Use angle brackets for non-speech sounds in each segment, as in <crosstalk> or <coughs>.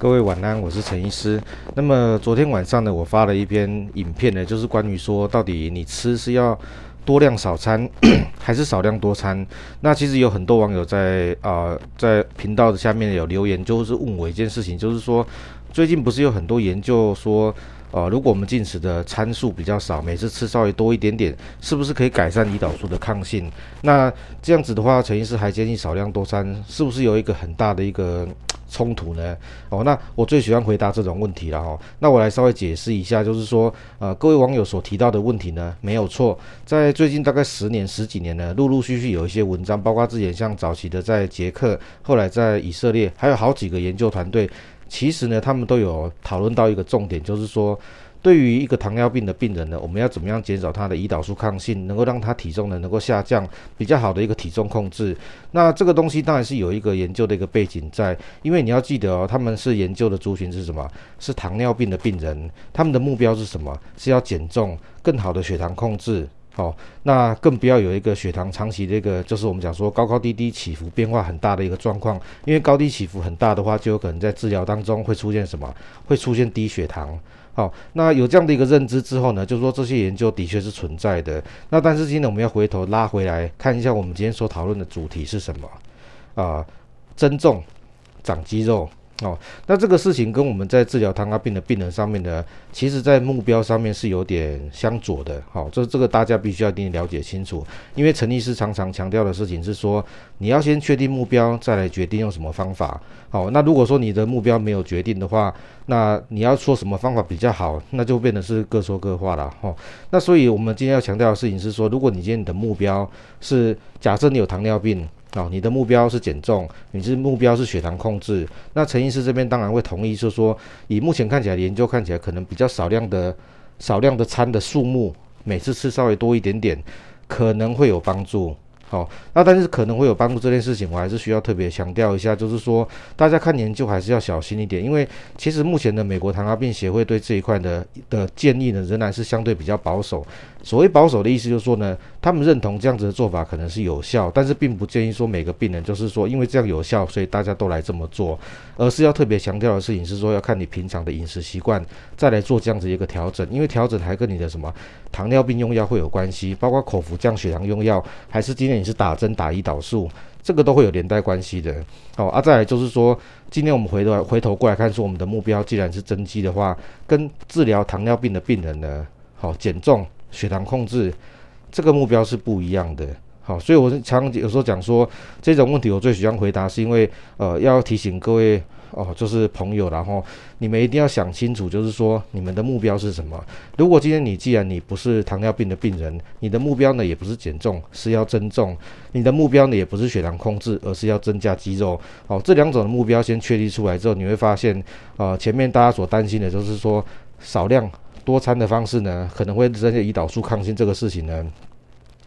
各位晚安，我是陈医师。那么昨天晚上呢，我发了一篇影片呢，就是关于说到底你吃是要多量少餐，<coughs> 还是少量多餐？那其实有很多网友在啊、在频道的下面有留言，就是问我一件事情，就是说最近不是有很多研究说，呃，如果我们进食的餐数比较少，每次吃稍微多一点点，是不是可以改善胰岛素的抗性？那这样子的话，陈医师还建议少量多餐，是不是有一个很大的一个？冲突呢？哦，那我最喜欢回答这种问题了哈。那我来稍微解释一下，就是说，呃，各位网友所提到的问题呢，没有错。在最近大概十年、十几年呢，陆陆续续有一些文章，包括之前像早期的在捷克，后来在以色列，还有好几个研究团队，其实呢，他们都有讨论到一个重点，就是说。对于一个糖尿病的病人呢，我们要怎么样减少他的胰岛素抗性，能够让他体重呢能够下降，比较好的一个体重控制。那这个东西当然是有一个研究的一个背景在，因为你要记得哦，他们是研究的族群是什么？是糖尿病的病人，他们的目标是什么？是要减重，更好的血糖控制。好、那更不要有一个血糖长期的一个，就是我们讲说高高低低起伏变化很大的一个状况，因为高低起伏很大的话，就有可能在治疗当中会出现什么？会出现低血糖。好、那有这样的一个认知之后呢，就是说这些研究的确是存在的。那但是今天我们要回头拉回来看一下，我们今天所讨论的主题是什么？啊、增重、长肌肉。哦，那这个事情跟我们在治疗糖尿病的病人上面呢，其实在目标上面是有点相左的。好、哦，这这个大家必须要一定了解清楚，因为陈医师常常强调的事情是说，你要先确定目标，再来决定用什么方法。好、哦，那如果说你的目标没有决定的话，那你要说什么方法比较好，那就变得是各说各话了。哦，那所以我们今天要强调的事情是说，如果你今天你的目标是假设你有糖尿病。哦，你的目标是减重，你是目标是血糖控制。那陈医师这边当然会同意，就是说，以目前看起来研究看起来，可能比较少量的少量的餐的数目，每次吃稍微多一点点，可能会有帮助。好，那但是可能会有帮助这件事情，我还是需要特别强调一下，就是说大家看研究还是要小心一点，因为其实目前的美国糖尿病协会对这一块的的建议呢，仍然是相对比较保守。所谓保守的意思就是说呢，他们认同这样子的做法可能是有效，但是并不建议说每个病人就是说因为这样有效，所以大家都来这么做，而是要特别强调的事情是说要看你平常的饮食习惯，再来做这样子一个调整，因为调整还跟你的什么糖尿病用药会有关系，包括口服降血糖用药，还是今天你是打针打胰岛素，这个都会有连带关系的。好、哦，啊，再来就是说，今天我们回头回头过来看，说我们的目标既然是增肌的话，跟治疗糖尿病的病人呢，好、减重、血糖控制，这个目标是不一样的。好，所以我是常常有时候讲说，这种问题我最喜欢回答，是因为呃，要提醒各位。哦，就是朋友，然后你们一定要想清楚，就是说你们的目标是什么。如果今天你既然你不是糖尿病的病人，你的目标呢也不是减重，是要增重；你的目标呢也不是血糖控制，而是要增加肌肉。哦，这两种的目标先确立出来之后，你会发现，呃，前面大家所担心的就是说少量多餐的方式呢，可能会增加胰岛素抗性这个事情呢。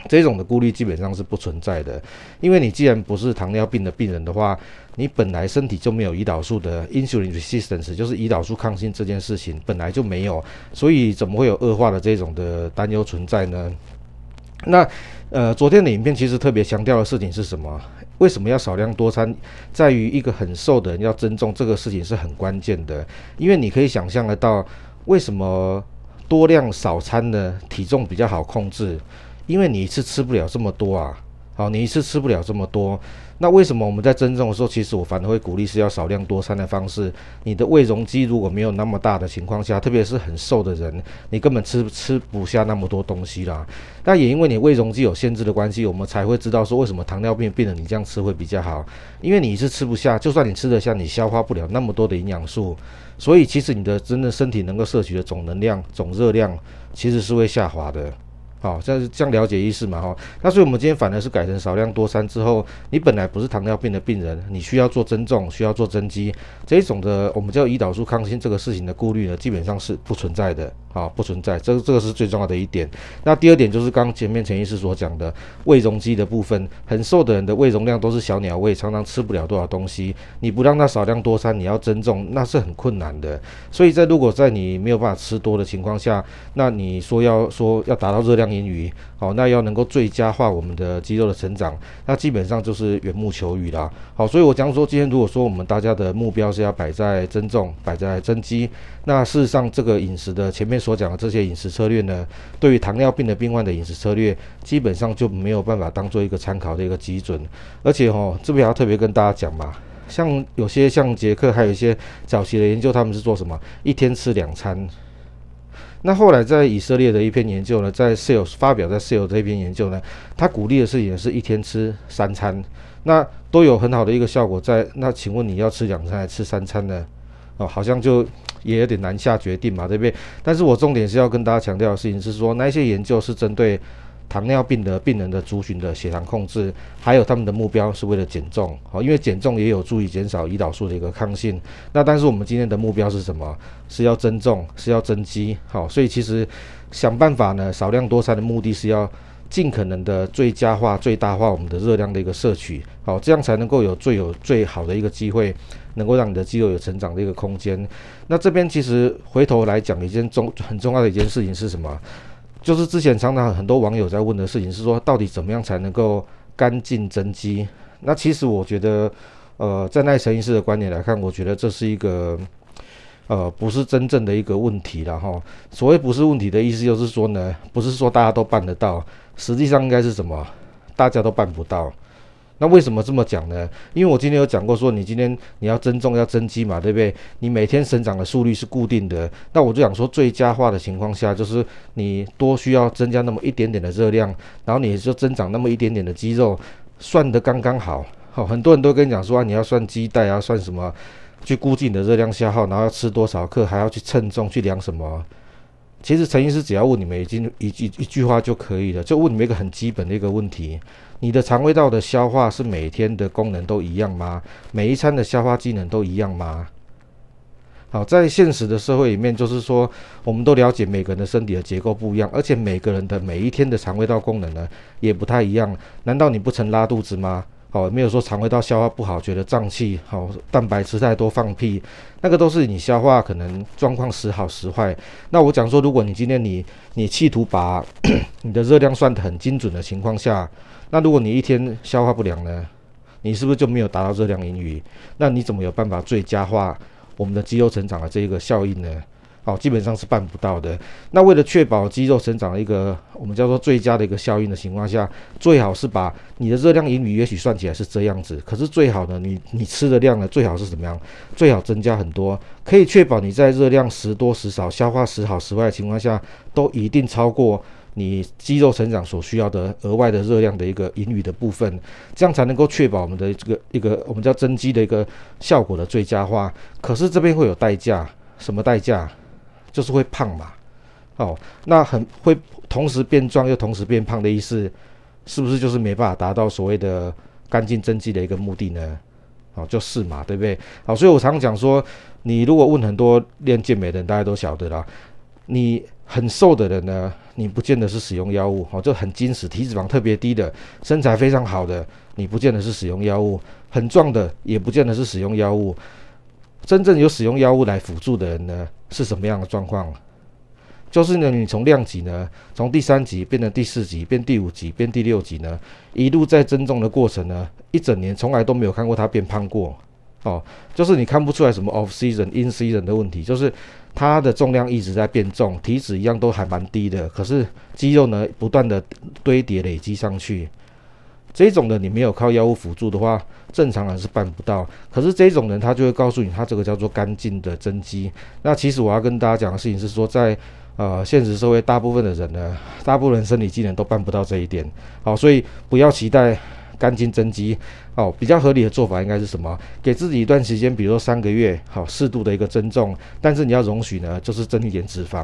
这种的顾虑基本上是不存在的，因为你既然不是糖尿病的病人的话，你本来身体就没有胰岛素的 insulin resistance，就是胰岛素抗性这件事情本来就没有，所以怎么会有恶化的这种的担忧存在呢？那呃，昨天的影片其实特别强调的事情是什么？为什么要少量多餐？在于一个很瘦的人要增重，这个事情是很关键的，因为你可以想象得到，为什么多量少餐的体重比较好控制？因为你一次吃不了这么多啊，好，你一次吃不了这么多，那为什么我们在增重的时候，其实我反而会鼓励是要少量多餐的方式。你的胃容积如果没有那么大的情况下，特别是很瘦的人，你根本吃吃不下那么多东西啦。那也因为你胃容积有限制的关系，我们才会知道说为什么糖尿病病人你这样吃会比较好，因为你一次吃不下，就算你吃得下，你消化不了那么多的营养素，所以其实你的真正身体能够摄取的总能量、总热量其实是会下滑的。好，这样这样了解意思嘛？哈，那所以我们今天反而是改成少量多餐之后，你本来不是糖尿病的病人，你需要做增重，需要做增肌，这一种的我们叫胰岛素抗性这个事情的顾虑呢，基本上是不存在的。啊，不存在，这个这个是最重要的一点。那第二点就是刚前面陈医师所讲的胃容积的部分，很瘦的人的胃容量都是小鸟胃，常常吃不了多少东西。你不让他少量多餐，你要增重那是很困难的。所以在如果在你没有办法吃多的情况下，那你说要说要达到热量盈余，好，那要能够最佳化我们的肌肉的成长，那基本上就是缘木求鱼啦。好，所以我讲说今天如果说我们大家的目标是要摆在增重，摆在增肌，那事实上这个饮食的前面。所讲的这些饮食策略呢，对于糖尿病的病患的饮食策略，基本上就没有办法当做一个参考的一个基准。而且哦，这边要特别跟大家讲嘛，像有些像杰克，还有一些早期的研究，他们是做什么？一天吃两餐。那后来在以色列的一篇研究呢，在 Sales 发表在 Sales 这篇研究呢，他鼓励的是也是一天吃三餐，那都有很好的一个效果在。那请问你要吃两餐还是吃三餐呢？哦，好像就。也有点难下决定嘛，对不对？但是我重点是要跟大家强调的事情是说，那些研究是针对糖尿病的病人的族群的血糖控制，还有他们的目标是为了减重，好，因为减重也有助于减少胰岛素的一个抗性。那但是我们今天的目标是什么？是要增重，是要增肌，好，所以其实想办法呢，少量多餐的目的是要尽可能的最佳化、最大化我们的热量的一个摄取，好，这样才能够有最有最好的一个机会。能够让你的肌肉有成长的一个空间。那这边其实回头来讲一件重很重要的一件事情是什么？就是之前常常很多网友在问的事情是说，到底怎么样才能够干净增肌？那其实我觉得，呃，在赖陈医师的观点来看，我觉得这是一个呃不是真正的一个问题了哈。所谓不是问题的意思就是说呢，不是说大家都办得到，实际上应该是什么？大家都办不到。那为什么这么讲呢？因为我今天有讲过，说你今天你要增重要增肌嘛，对不对？你每天生长的速率是固定的，那我就想说最佳化的情况下，就是你多需要增加那么一点点的热量，然后你就增长那么一点点的肌肉，算得刚刚好。好，很多人都跟你讲说啊，你要算鸡代啊，算什么？去估计你的热量消耗，然后要吃多少克，还要去称重去量什么？其实陈医师只要问你们一句一句一句话就可以了，就问你们一个很基本的一个问题：你的肠胃道的消化是每天的功能都一样吗？每一餐的消化机能都一样吗？好，在现实的社会里面，就是说我们都了解每个人的身体的结构不一样，而且每个人的每一天的肠胃道功能呢也不太一样。难道你不曾拉肚子吗？好，没有说肠胃道消化不好，觉得胀气，好，蛋白吃太多放屁，那个都是你消化可能状况时好时坏。那我讲说，如果你今天你你企图把 <coughs> 你的热量算得很精准的情况下，那如果你一天消化不良呢，你是不是就没有达到热量盈余？那你怎么有办法最佳化我们的肌肉成长的这个效应呢？好，基本上是办不到的。那为了确保肌肉成长的一个我们叫做最佳的一个效应的情况下，最好是把你的热量盈余也许算起来是这样子，可是最好呢，你你吃的量呢，最好是怎么样？最好增加很多，可以确保你在热量时多时少、消化时好时坏的情况下，都一定超过你肌肉成长所需要的额外的热量的一个盈余的部分，这样才能够确保我们的这个一个我们叫增肌的一个效果的最佳化。可是这边会有代价，什么代价？就是会胖嘛，哦，那很会同时变壮又同时变胖的意思，是不是就是没办法达到所谓的干净增肌的一个目的呢？哦，就是嘛，对不对？好，所以我常常讲说，你如果问很多练健美的人，大家都晓得啦，你很瘦的人呢，你不见得是使用药物，哦，就很精实，体脂肪特别低的，身材非常好的，你不见得是使用药物，很壮的也不见得是使用药物。真正有使用药物来辅助的人呢，是什么样的状况？就是呢，你从量级呢，从第三级变成第四级，变第五级，变第六级呢，一路在增重的过程呢，一整年从来都没有看过他变胖过。哦，就是你看不出来什么 off season in season 的问题，就是他的重量一直在变重，体脂一样都还蛮低的，可是肌肉呢，不断的堆叠累积上去。这种的你没有靠药物辅助的话，正常人是办不到。可是这种人他就会告诉你，他这个叫做干净的增肌。那其实我要跟大家讲的事情是说，在呃现实社会，大部分的人呢，大部分人生理机能都办不到这一点。好，所以不要期待干净增肌。哦，比较合理的做法应该是什么？给自己一段时间，比如说三个月，好，适度的一个增重，但是你要容许呢，就是增一点脂肪。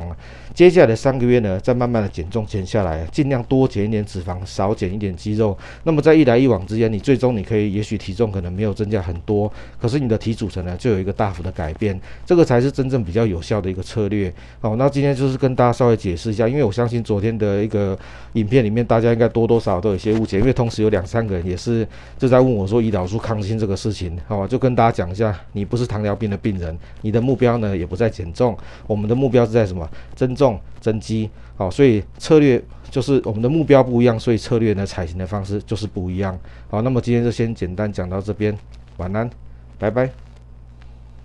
接下来的三个月呢，再慢慢的减重减下来，尽量多减一点脂肪，少减一点肌肉。那么在一来一往之间，你最终你可以，也许体重可能没有增加很多，可是你的体组成呢，就有一个大幅的改变。这个才是真正比较有效的一个策略。好，那今天就是跟大家稍微解释一下，因为我相信昨天的一个影片里面，大家应该多多少少都有些误解，因为同时有两三个人也是就在问我我说胰岛素抗性这个事情。好，就跟大家讲一下，你不是糖尿病的病人，你的目标呢也不在减重，我们的目标是在什么？增重、增肌。好，所以策略就是我们的目标不一样，所以策略呢采行的方式就是不一样。好，那么今天就先简单讲到这边，晚安，拜拜。